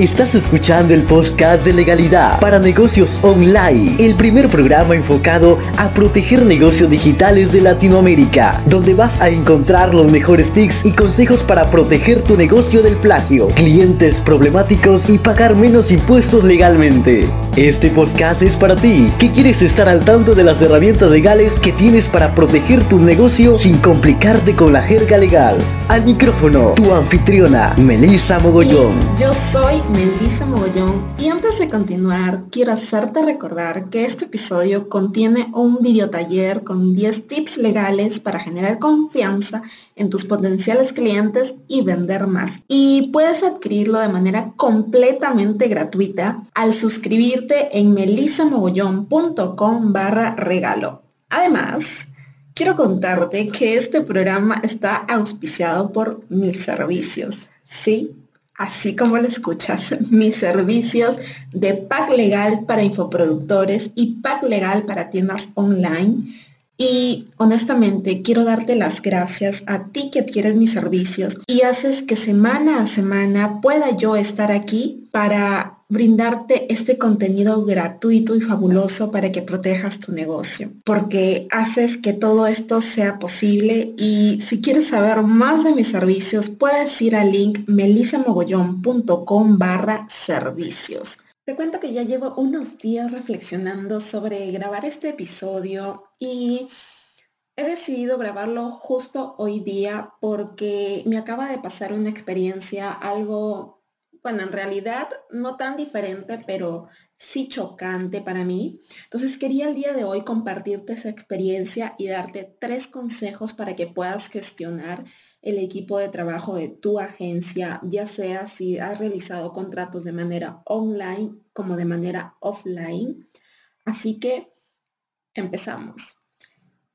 Estás escuchando el podcast de legalidad para negocios online, el primer programa enfocado a proteger negocios digitales de Latinoamérica, donde vas a encontrar los mejores tips y consejos para proteger tu negocio del plagio, clientes problemáticos y pagar menos impuestos legalmente. Este podcast es para ti, que quieres estar al tanto de las herramientas legales que tienes para proteger tu negocio sin complicarte con la jerga legal. Al micrófono, tu anfitriona, Melissa Mogollón. yo soy Melissa Mogollón y antes de continuar quiero hacerte recordar que este episodio contiene un video taller con 10 tips legales para generar confianza en tus potenciales clientes y vender más. Y puedes adquirirlo de manera completamente gratuita al suscribirte en melissamogollón.com barra regalo. Además, quiero contarte que este programa está auspiciado por mis servicios. Sí, así como lo escuchas, mis servicios de pack legal para infoproductores y pack legal para tiendas online. Y honestamente quiero darte las gracias a ti que adquieres mis servicios y haces que semana a semana pueda yo estar aquí para brindarte este contenido gratuito y fabuloso para que protejas tu negocio, porque haces que todo esto sea posible y si quieres saber más de mis servicios, puedes ir al link melisamogollón.com barra servicios. Te cuento que ya llevo unos días reflexionando sobre grabar este episodio y he decidido grabarlo justo hoy día porque me acaba de pasar una experiencia algo bueno, en realidad no tan diferente, pero sí chocante para mí. Entonces quería el día de hoy compartirte esa experiencia y darte tres consejos para que puedas gestionar el equipo de trabajo de tu agencia, ya sea si has realizado contratos de manera online como de manera offline. Así que empezamos.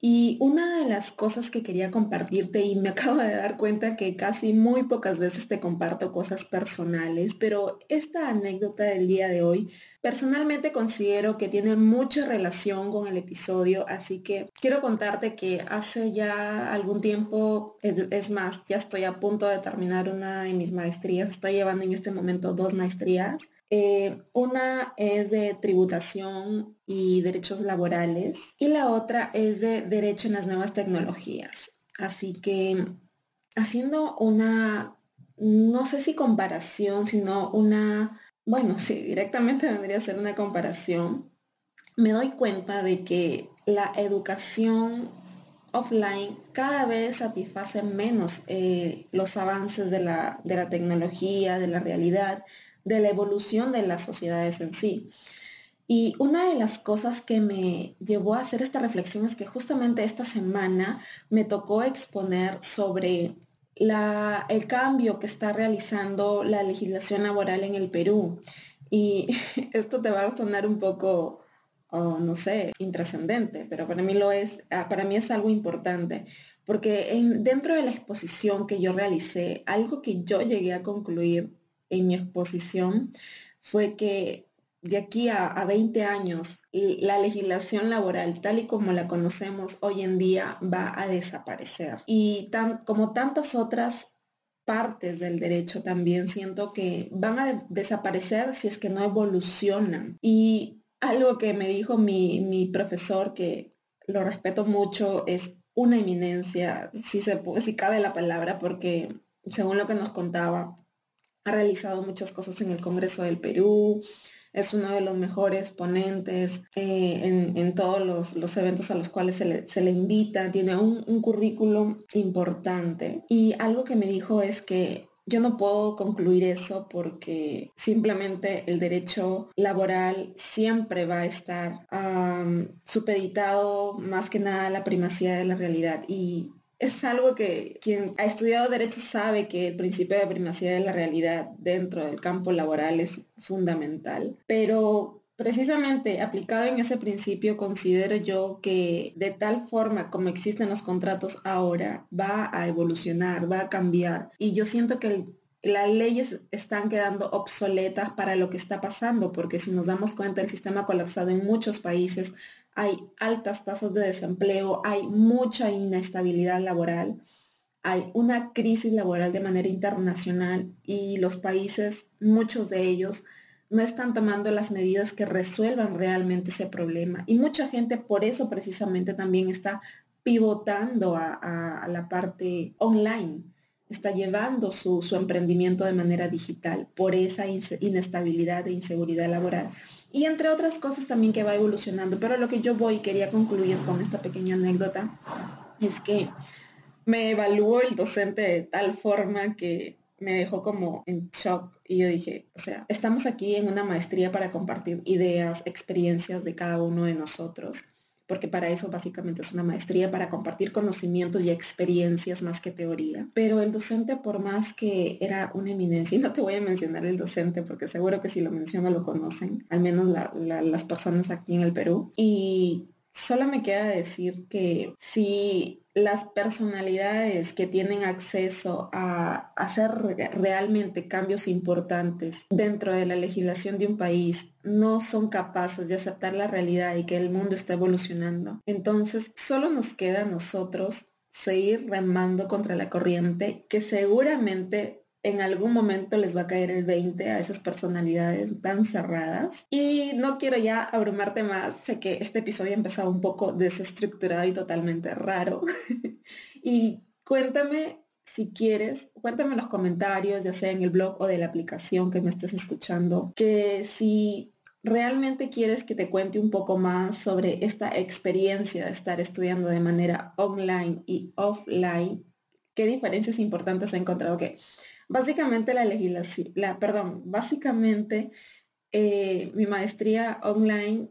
Y una de las cosas que quería compartirte, y me acabo de dar cuenta que casi muy pocas veces te comparto cosas personales, pero esta anécdota del día de hoy personalmente considero que tiene mucha relación con el episodio, así que quiero contarte que hace ya algún tiempo, es, más, ya estoy a punto de terminar una de mis maestrías, estoy llevando en este momento dos maestrías eh, una es de tributación y derechos laborales y la otra es de derecho en las nuevas tecnologías. Así que haciendo una, no sé si comparación, sino una, bueno, sí, directamente vendría a ser una comparación, me doy cuenta de que la educación offline cada vez satisface menos eh, los avances de la, de la tecnología, de la realidad, de la evolución de las sociedades en sí. Y una de las cosas que me llevó a hacer esta reflexión es que justamente esta semana me tocó exponer sobre la, el cambio que está realizando la legislación laboral en el Perú. Y esto te va a sonar un poco, oh, no sé, intrascendente, pero para mí lo es, ah, para mí es algo importante, porque en, dentro de la exposición que yo realicé, algo que yo llegué a concluir en mi exposición fue que de aquí a, 20 años la legislación laboral tal y como la conocemos hoy en día va a desaparecer. Y tan, como tantas otras partes del derecho también siento que van a desaparecer si es que no evolucionan. Y algo que me dijo mi, mi profesor, que lo respeto mucho, es una eminencia, si, se, si cabe la palabra, porque según lo que nos contaba, ha realizado muchas cosas en el Congreso del Perú, es uno de los mejores ponentes eh, en, todos los, eventos a los cuales se le, invita, tiene un, un currículum importante. Y algo que me dijo es que yo no puedo concluir eso porque simplemente el derecho laboral siempre va a estar supeditado más que nada a la primacía de la realidad y es algo que quien ha estudiado derecho sabe que el principio de primacía de la realidad dentro del campo laboral es fundamental, pero Precisamente aplicado en ese principio, considero yo que de tal forma como existen los contratos ahora, va a evolucionar, va a cambiar. Y yo siento que las leyes están quedando obsoletas para lo que está pasando, porque si nos damos cuenta, el sistema ha colapsado en muchos países, hay altas tasas de desempleo, hay mucha inestabilidad laboral. hay una crisis laboral de manera internacional y los países, muchos de ellos, no están tomando las medidas que resuelvan realmente ese problema. Y mucha gente por eso precisamente también está pivotando a, la parte online, está llevando su, su, emprendimiento de manera digital por esa inestabilidad e inseguridad laboral. Y entre otras cosas también que va evolucionando. Pero lo que yo voy quería concluir con esta pequeña anécdota es que me evaluó el docente de tal forma que me dejó como en shock y yo dije, o sea, estamos aquí en una maestría para compartir ideas, experiencias de cada uno de nosotros, porque para eso básicamente es una maestría, para compartir conocimientos y experiencias más que teoría. Pero el docente, por más que era una eminencia, y no te voy a mencionar el docente porque seguro que si lo menciono lo conocen, al menos las personas aquí en el Perú, y Solo me queda decir que si las personalidades que tienen acceso a hacer realmente cambios importantes dentro de la legislación de un país no son capaces de aceptar la realidad y que el mundo está evolucionando, entonces solo nos queda a nosotros seguir remando contra la corriente que seguramente en algún momento les va a caer el 20 a esas personalidades tan cerradas. Y no quiero ya abrumarte más, sé que este episodio ha empezado un poco desestructurado y totalmente raro. y cuéntame si quieres, cuéntame en los comentarios, ya sea en el blog o de la aplicación que me estés escuchando, que si realmente quieres que te cuente un poco más sobre esta experiencia de estar estudiando de manera online y offline, qué diferencias importantes he encontrado que Básicamente la legislación, la, perdón, básicamente eh, mi maestría online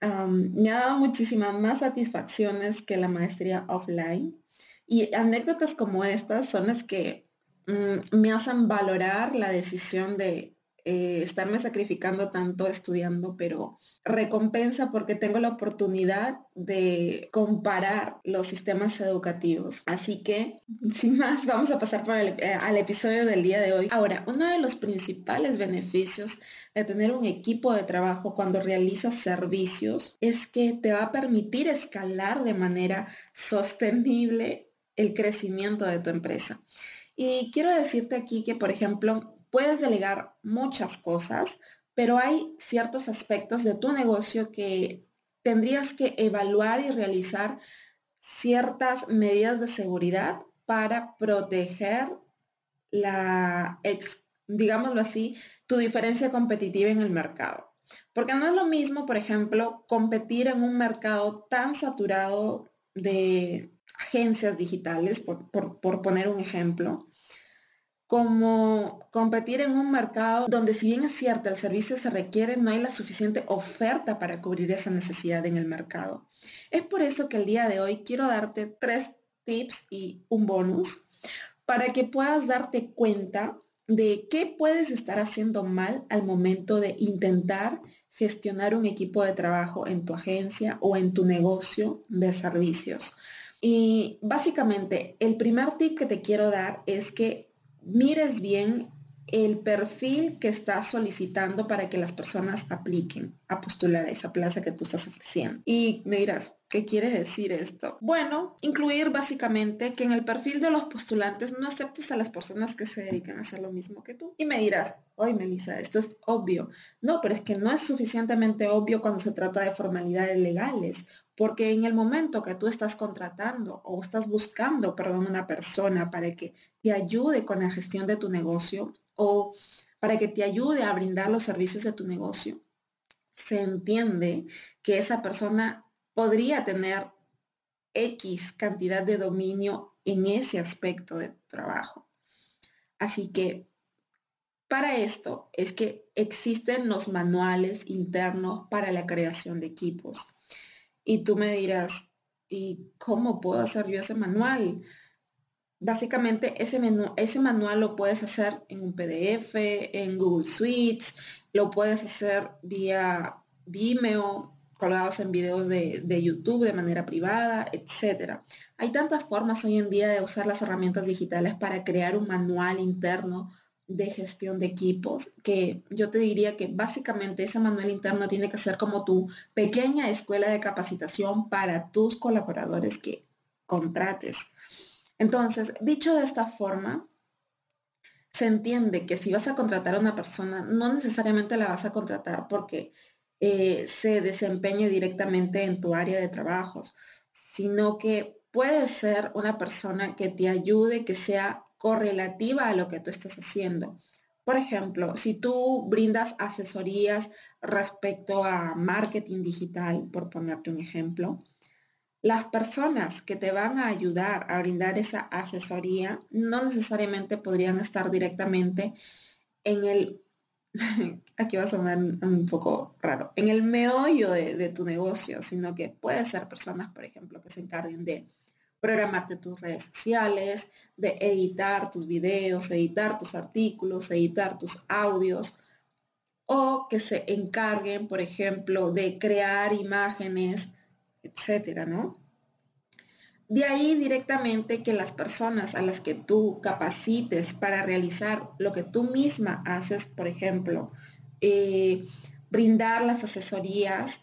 me ha dado muchísimas más satisfacciones que la maestría offline. Y anécdotas como estas son las que mm, me hacen valorar la decisión de eh, estarme sacrificando tanto estudiando, pero recompensa porque tengo la oportunidad de comparar los sistemas educativos. Así que, sin más, vamos a pasar eh, al episodio del día de hoy. Ahora, uno de los principales beneficios de tener un equipo de trabajo cuando realizas servicios es que te va a permitir escalar de manera sostenible el crecimiento de tu empresa. Y quiero decirte aquí que, por ejemplo, puedes delegar muchas cosas, pero hay ciertos aspectos de tu negocio que tendrías que evaluar y realizar ciertas medidas de seguridad para proteger la, digámoslo así, tu diferencia competitiva en el mercado. Porque no es lo mismo, por ejemplo, competir en un mercado tan saturado de agencias digitales, por, por poner un ejemplo, como competir en un mercado donde si bien es cierto el servicio se requiere, no hay la suficiente oferta para cubrir esa necesidad en el mercado. Es por eso que el día de hoy quiero darte tres tips y un bonus para que puedas darte cuenta de qué puedes estar haciendo mal al momento de intentar gestionar un equipo de trabajo en tu agencia o en tu negocio de servicios. Y básicamente el primer tip que te quiero dar es que mires bien el perfil que estás solicitando para que las personas apliquen a postular a esa plaza que tú estás ofreciendo. Y me dirás, ¿qué quiere decir esto? Bueno, incluir básicamente que en el perfil de los postulantes no aceptes a las personas que se dedican a hacer lo mismo que tú. Y me dirás, hoy Melissa, esto es obvio. No, pero es que no es suficientemente obvio cuando se trata de formalidades legales porque en el momento que tú estás contratando o estás buscando, perdón, una persona para que te ayude con la gestión de tu negocio o para que te ayude a brindar los servicios de tu negocio, se entiende que esa persona podría tener X cantidad de dominio en ese aspecto de trabajo. Así que para esto es que existen los manuales internos para la creación de equipos. Y tú me dirás, ¿y cómo puedo hacer yo ese manual? Básicamente ese, menú, ese manual lo puedes hacer en un PDF, en Google Suites, lo puedes hacer vía Vimeo, colgados en videos de, de, YouTube de manera privada, etc. Hay tantas formas hoy en día de usar las herramientas digitales para crear un manual interno de gestión de equipos, que yo te diría que básicamente ese manual interno tiene que ser como tu pequeña escuela de capacitación para tus colaboradores que contrates. Entonces, dicho de esta forma, se entiende que si vas a contratar a una persona, no necesariamente la vas a contratar porque eh, se desempeñe directamente en tu área de trabajos, sino que puede ser una persona que te ayude, que sea correlativa a lo que tú estás haciendo. Por ejemplo, si tú brindas asesorías respecto a marketing digital, por ponerte un ejemplo, las personas que te van a ayudar a brindar esa asesoría no necesariamente podrían estar directamente en el, aquí va a sonar un poco raro, en el meollo de, de tu negocio, sino que puede ser personas, por ejemplo, que se encarguen de programarte tus redes sociales, de editar tus videos, editar tus artículos, editar tus audios, o que se encarguen, por ejemplo, de crear imágenes etcétera, ¿no? De ahí directamente que las personas a las que tú capacites para realizar lo que tú misma haces, por ejemplo, eh, brindar las asesorías,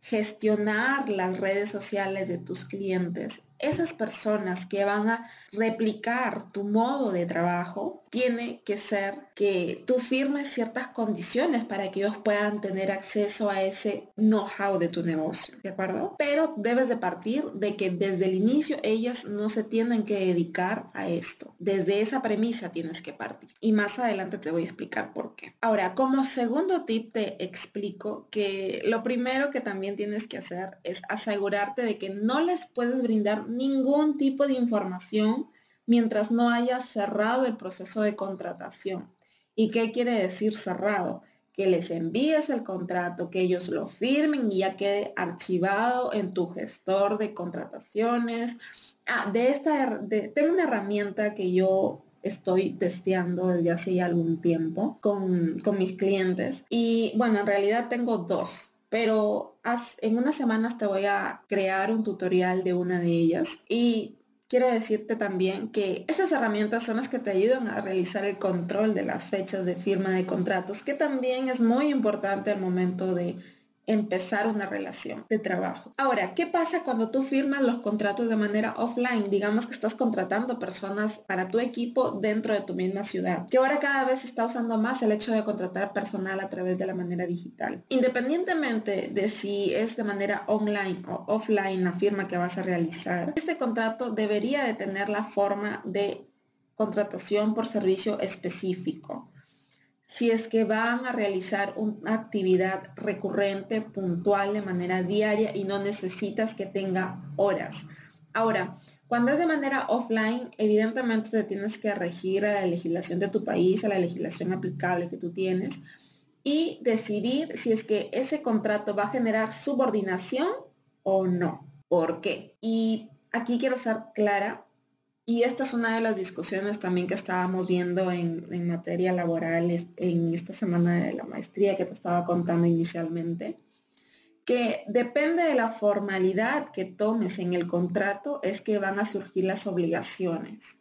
gestionar las redes sociales de tus clientes, esas personas que van a replicar tu modo de trabajo, tiene que ser que tú firmes ciertas condiciones para que ellos puedan tener acceso a ese know-how de tu negocio, ¿de acuerdo? Pero debes de partir de que desde el inicio ellas no se tienen que dedicar a esto. Desde esa premisa tienes que partir. Y más adelante te voy a explicar por qué. Ahora, como segundo tip te explico que lo primero que también tienes que hacer es asegurarte de que no les puedes brindar ningún tipo de información mientras no hayas cerrado el proceso de contratación. ¿Y qué quiere decir cerrado? Que les envíes el contrato, que ellos lo firmen y ya quede archivado en tu gestor de contrataciones. Ah, de esta, tengo una herramienta que yo estoy testeando desde hace ya algún tiempo con, con mis clientes. Y bueno, en realidad tengo dos pero en unas semanas te voy a crear un tutorial de una de ellas y quiero decirte también que esas herramientas son las que te ayudan a realizar el control de las fechas de firma de contratos, que también es muy importante al momento de empezar una relación de trabajo. Ahora, ¿qué pasa cuando tú firmas los contratos de manera offline? Digamos que estás contratando personas para tu equipo dentro de tu misma ciudad, que ahora cada vez se está usando más el hecho de contratar personal a través de la manera digital. Independientemente de si es de manera online o offline la firma que vas a realizar, este contrato debería de tener la forma de contratación por servicio específico si es que van a realizar una actividad recurrente, puntual, de manera diaria y no necesitas que tenga horas. Ahora, cuando es de manera offline, evidentemente te tienes que regir a la legislación de tu país, a la legislación aplicable que tú tienes y decidir si es que ese contrato va a generar subordinación o no. ¿Por qué? Y aquí quiero ser clara y esta es una de las discusiones también que estábamos viendo en, materia laboral en esta semana de la maestría que te estaba contando inicialmente, que depende de la formalidad que tomes en el contrato es que van a surgir las obligaciones.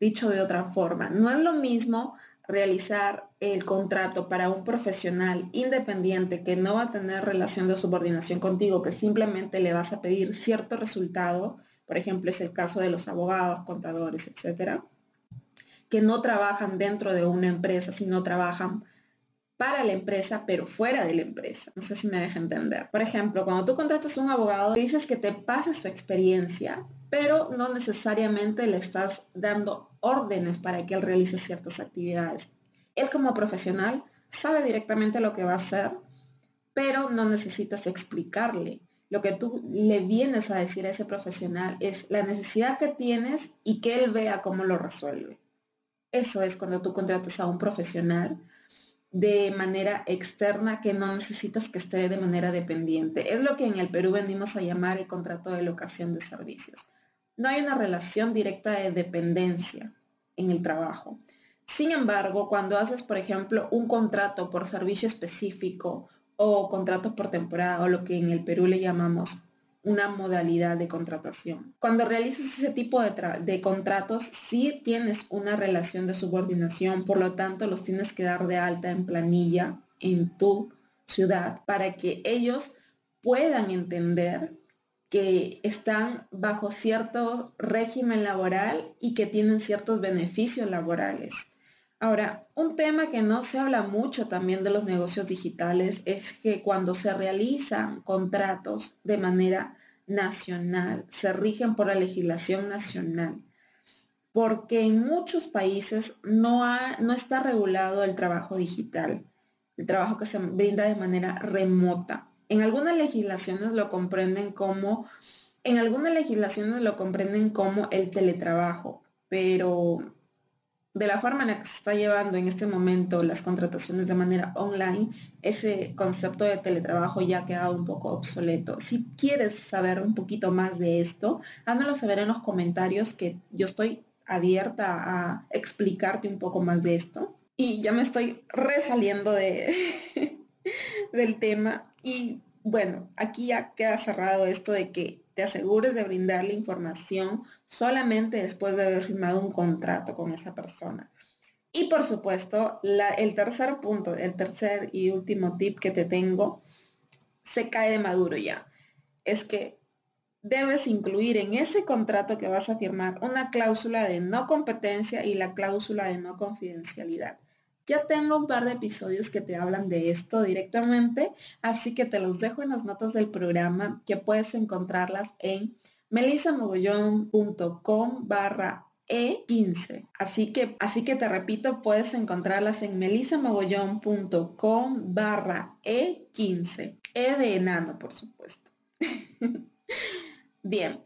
Dicho de otra forma, no es lo mismo realizar el contrato para un profesional independiente que no va a tener relación de subordinación contigo, que simplemente le vas a pedir cierto resultado por ejemplo, es el caso de los abogados, contadores, etcétera, que no trabajan dentro de una empresa, sino trabajan para la empresa, pero fuera de la empresa. No sé si me deja entender. Por ejemplo, cuando tú contratas a un abogado, dices que te pase su experiencia, pero no necesariamente le estás dando órdenes para que él realice ciertas actividades. Él como profesional sabe directamente lo que va a hacer, pero no necesitas explicarle lo que tú le vienes a decir a ese profesional es la necesidad que tienes y que él vea cómo lo resuelve. Eso es cuando tú contratas a un profesional de manera externa que no necesitas que esté de manera dependiente. Es lo que en el Perú venimos a llamar el contrato de locación de servicios. No hay una relación directa de dependencia en el trabajo. Sin embargo, cuando haces, por ejemplo, un contrato por servicio específico o contratos por temporada o lo que en el Perú le llamamos una modalidad de contratación. Cuando realizas ese tipo de, de, contratos, sí tienes una relación de subordinación, por lo tanto los tienes que dar de alta en planilla en tu ciudad para que ellos puedan entender que están bajo cierto régimen laboral y que tienen ciertos beneficios laborales. Ahora, un tema que no se habla mucho también de los negocios digitales es que cuando se realizan contratos de manera nacional, se rigen por la legislación nacional, porque en muchos países no, no está regulado el trabajo digital, el trabajo que se brinda de manera remota. En algunas legislaciones lo comprenden como, en algunas legislaciones lo comprenden como el teletrabajo, pero de la forma en la que se está llevando en este momento las contrataciones de manera online, ese concepto de teletrabajo ya ha quedado un poco obsoleto. Si quieres saber un poquito más de esto, házmelo saber en los comentarios que yo estoy abierta a explicarte un poco más de esto. Y ya me estoy resaliendo de, del tema. Y bueno, aquí ya queda cerrado esto de que te asegures de brindarle información solamente después de haber firmado un contrato con esa persona. Y por supuesto, el tercer punto, el tercer y último tip que te tengo, se cae de maduro ya. Es que debes incluir en ese contrato que vas a firmar una cláusula de no competencia y la cláusula de no confidencialidad. Ya tengo un par de episodios que te hablan de esto directamente, así que te los dejo en las notas del programa que puedes encontrarlas en melisamogollón.com barra e15. Así que, así que te repito, puedes encontrarlas en melisamogollón.com barra E15. E de enano, por supuesto. Bien,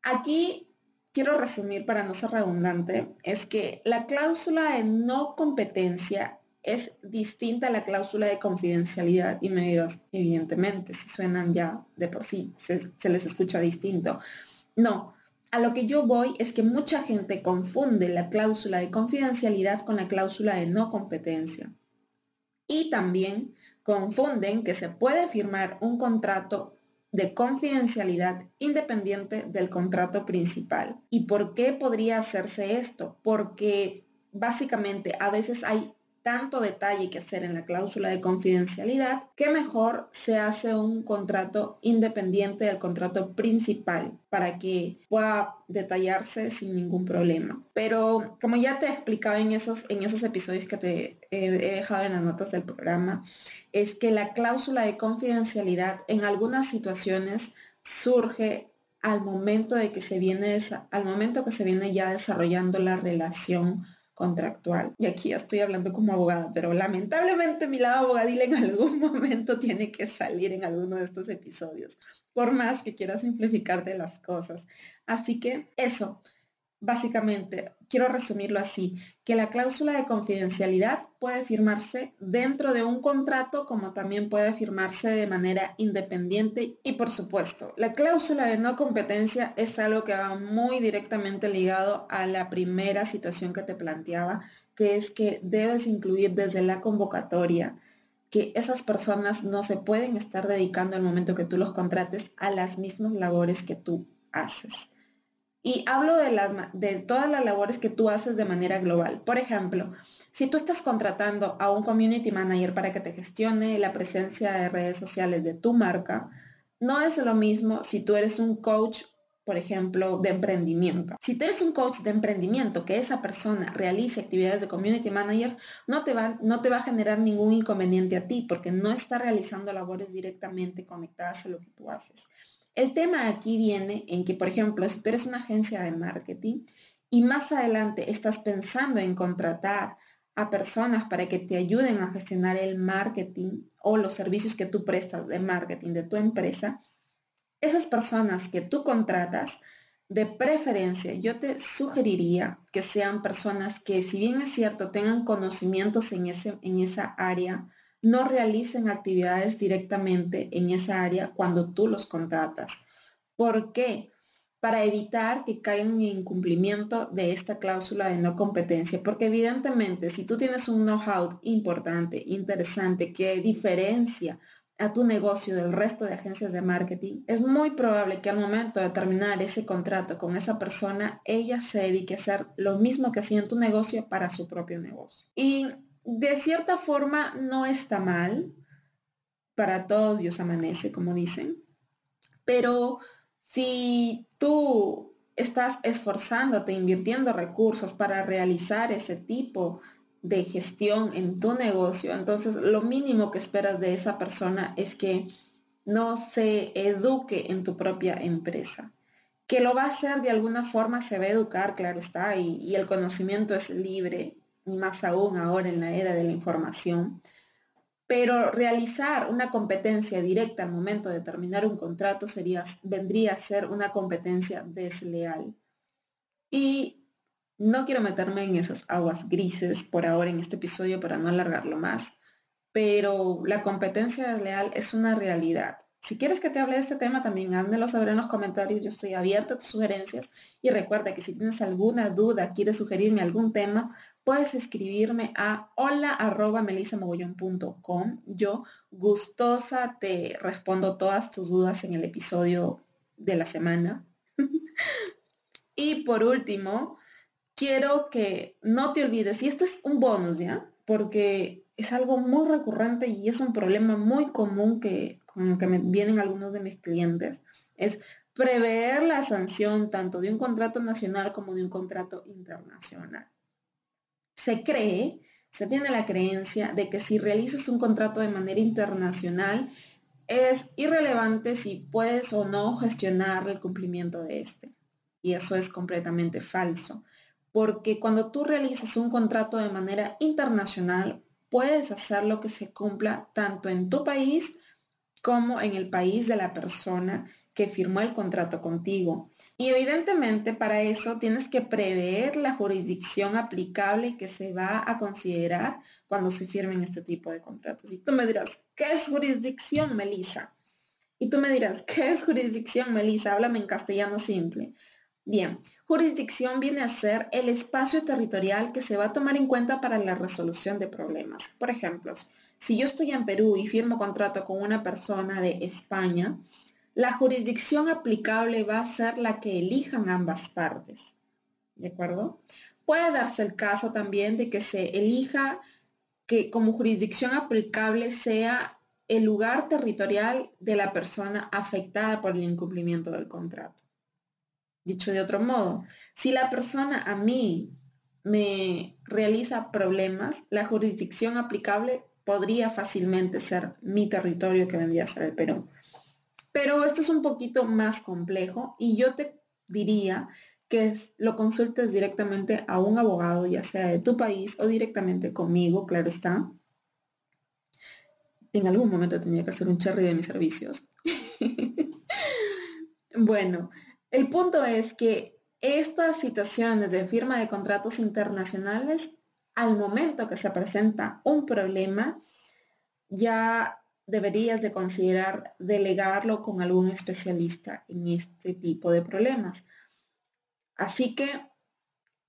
aquí quiero resumir para no ser redundante, es que la cláusula de no competencia es distinta a la cláusula de confidencialidad y me dirás, evidentemente, si suenan ya de por sí, se, se les escucha distinto. No, a lo que yo voy es que mucha gente confunde la cláusula de confidencialidad con la cláusula de no competencia. Y también confunden que se puede firmar un contrato de confidencialidad independiente del contrato principal. ¿Y por qué podría hacerse esto? Porque básicamente a veces hay tanto detalle que hacer en la cláusula de confidencialidad que mejor se hace un contrato independiente del contrato principal para que pueda detallarse sin ningún problema. Pero como ya te he explicado en esos, en esos episodios que te he dejado en las notas del programa, es que la cláusula de confidencialidad en algunas situaciones surge al momento de que se viene al momento que se viene ya desarrollando la relación contractual. Y aquí ya estoy hablando como abogada, pero lamentablemente mi lado abogadil en algún momento tiene que salir en alguno de estos episodios, por más que quiera simplificarte las cosas. Así que eso, Básicamente, quiero resumirlo así, que la cláusula de confidencialidad puede firmarse dentro de un contrato como también puede firmarse de manera independiente y por supuesto, la cláusula de no competencia es algo que va muy directamente ligado a la primera situación que te planteaba, que es que debes incluir desde la convocatoria que esas personas no se pueden estar dedicando al momento que tú los contrates a las mismas labores que tú haces. Y hablo de, todas las labores que tú haces de manera global. Por ejemplo, si tú estás contratando a un community manager para que te gestione la presencia de redes sociales de tu marca, no es lo mismo si tú eres un coach, por ejemplo, de emprendimiento. Si tú eres un coach de emprendimiento, que esa persona realice actividades de community manager, no te va a generar ningún inconveniente a ti porque no está realizando labores directamente conectadas a lo que tú haces. El tema aquí viene en que, por ejemplo, si tú eres una agencia de marketing y más adelante estás pensando en contratar a personas para que te ayuden a gestionar el marketing o los servicios que tú prestas de marketing de tu empresa, esas personas que tú contratas, de preferencia, yo te sugeriría que sean personas que, si bien es cierto, tengan conocimientos en, ese, en esa área, no realicen actividades directamente en esa área cuando tú los contratas. ¿Por qué? Para evitar que caigan en incumplimiento de esta cláusula de no competencia. Porque evidentemente, si tú tienes un know-how importante, interesante, que diferencia a tu negocio del resto de agencias de marketing, es muy probable que al momento de terminar ese contrato con esa persona, ella se dedique a hacer lo mismo que hacía en tu negocio para su propio negocio. Y de cierta forma no está mal, para todos Dios amanece, como dicen, pero Si tú estás esforzándote, invirtiendo recursos para realizar ese tipo de gestión en tu negocio, entonces lo mínimo que esperas de esa persona es que no se eduque en tu propia empresa. Que lo va a hacer de alguna forma, se va a educar, claro está, y, el conocimiento es libre, y más aún ahora en la era de la información. Pero realizar una competencia directa al momento de terminar un contrato sería, vendría a ser una competencia desleal. Y no quiero meterme en esas aguas grises por ahora en este episodio para no alargarlo más, pero la competencia desleal es una realidad. Si quieres que te hable de este tema, también házmelo saber en los comentarios. Yo estoy abierta a tus sugerencias. Y recuerda que si tienes alguna duda, quieres sugerirme algún tema, puedes escribirme a hola Yo gustosa te respondo todas tus dudas en el episodio de la semana. y por último, quiero que no te olvides, y esto es un bonus ya, porque es algo muy recurrente y es un problema muy común que, con que me vienen algunos de mis clientes, es prever la sanción tanto de un contrato nacional como de un contrato internacional. Se cree, se tiene la creencia de que si realizas un contrato de manera internacional, es irrelevante si puedes o no gestionar el cumplimiento de este. Y eso es completamente falso, porque cuando tú realizas un contrato de manera internacional, puedes hacer lo que se cumpla tanto en tu país como en el país de la persona que firmó el contrato contigo. Y evidentemente para eso tienes que prever la jurisdicción aplicable que se va a considerar cuando se firmen este tipo de contratos. Y tú me dirás, ¿qué es jurisdicción, Melissa? Y tú me dirás, ¿qué es jurisdicción, Melissa? Háblame en castellano simple. Bien, jurisdicción viene a ser el espacio territorial que se va a tomar en cuenta para la resolución de problemas. Por ejemplo, si yo estoy en Perú y firmo contrato con una persona de España, la jurisdicción aplicable va a ser la que elijan ambas partes. ¿De acuerdo? Puede darse el caso también de que se elija que como jurisdicción aplicable sea el lugar territorial de la persona afectada por el incumplimiento del contrato. Dicho de otro modo, si la persona a mí me realiza problemas, la jurisdicción aplicable podría fácilmente ser mi territorio que vendría a ser el Perú. Pero esto es un poquito más complejo y yo te diría que lo consultes directamente a un abogado, ya sea de tu país o directamente conmigo, claro está. En algún momento tenía que hacer un cherry de mis servicios. bueno, el punto es que estas situaciones de firma de contratos internacionales, al momento que se presenta un problema, ya deberías de considerar delegarlo con algún especialista en este tipo de problemas. Así que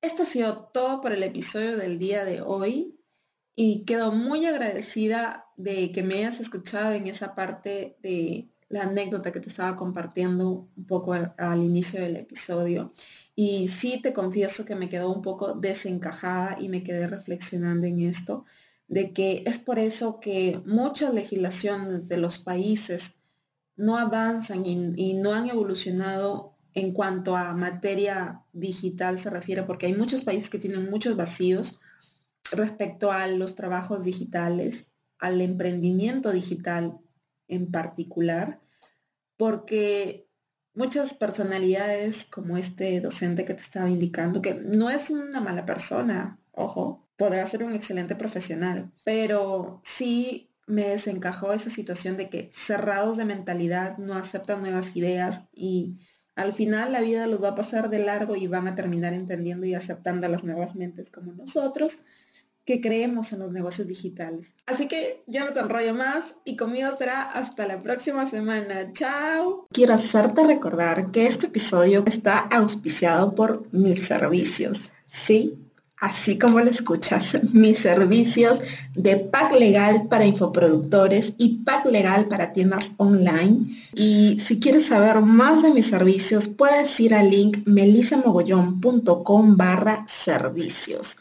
esto ha sido todo por el episodio del día de hoy y quedo muy agradecida de que me hayas escuchado en esa parte de la anécdota que te estaba compartiendo un poco al, inicio del episodio. Y sí te confieso que me quedó un poco desencajada y me quedé reflexionando en esto de que es por eso que muchas legislaciones de los países no avanzan y, no han evolucionado en cuanto a materia digital se refiere, porque hay muchos países que tienen muchos vacíos respecto a los trabajos digitales, al emprendimiento digital en particular, porque muchas personalidades como este docente que te estaba indicando, que no es una mala persona, ojo, podrá ser un excelente profesional, pero sí me desencajó esa situación de que cerrados de mentalidad no aceptan nuevas ideas y al final la vida los va a pasar de largo y van a terminar entendiendo y aceptando a las nuevas mentes como nosotros que creemos en los negocios digitales. Así que yo no te enrollo más y conmigo será hasta la próxima semana. Chao. Quiero hacerte recordar que este episodio está auspiciado por mis servicios. Sí, así como lo escuchas, mis servicios de pack legal para infoproductores y pack legal para tiendas online. Y si quieres saber más de mis servicios, puedes ir al link melisamogollón.com barra servicios.